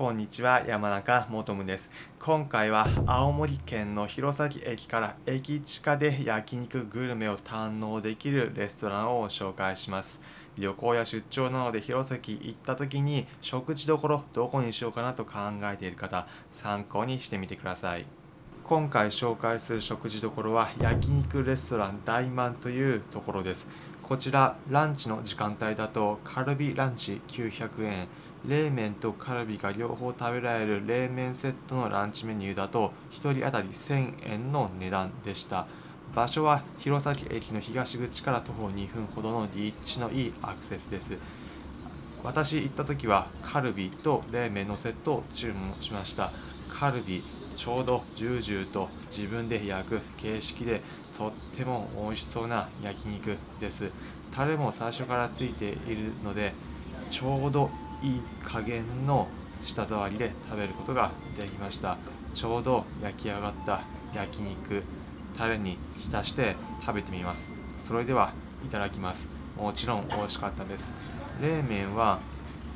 こんにちは山中もとむです。今回は青森県の弘前駅から駅地下で焼肉グルメを堪能できるレストランを紹介します。旅行や出張なので弘前行った時に食事どころどこにしようかなと考えている方参考にしてみてください。今回紹介する食事どころは焼肉レストラン大満というところです。こちらランチの時間帯だとカルビランチ900円冷麺とカルビが両方食べられる冷麺セットのランチメニューだと1人当たり1000円の値段でした。場所は弘前駅の東口から徒歩2分ほどの立地のいいアクセスです。私行った時はカルビと冷麺のセットを注文しました。カルビちょうどジュージューと自分で焼く形式でとっても美味しそうな焼肉です。タレも最初からついているのでちょうどいい加減の舌触りで食べることができました。ちょうど焼き上がった焼肉タレに浸して食べてみます。それではいただきます。もちろん美味しかったです。冷麺は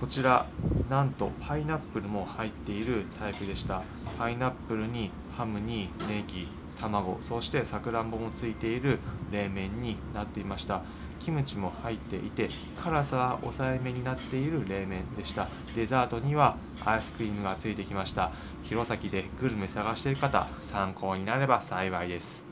こちらなんとパイナップルも入っているタイプでした。パイナップルにハムにネギ卵そしてさくらんぼもついている冷麺になっていました。キムチも入っていて辛さは抑えめになっている冷麺でした。デザートにはアイスクリームがついてきました。弘前でグルメ探している方参考になれば幸いです。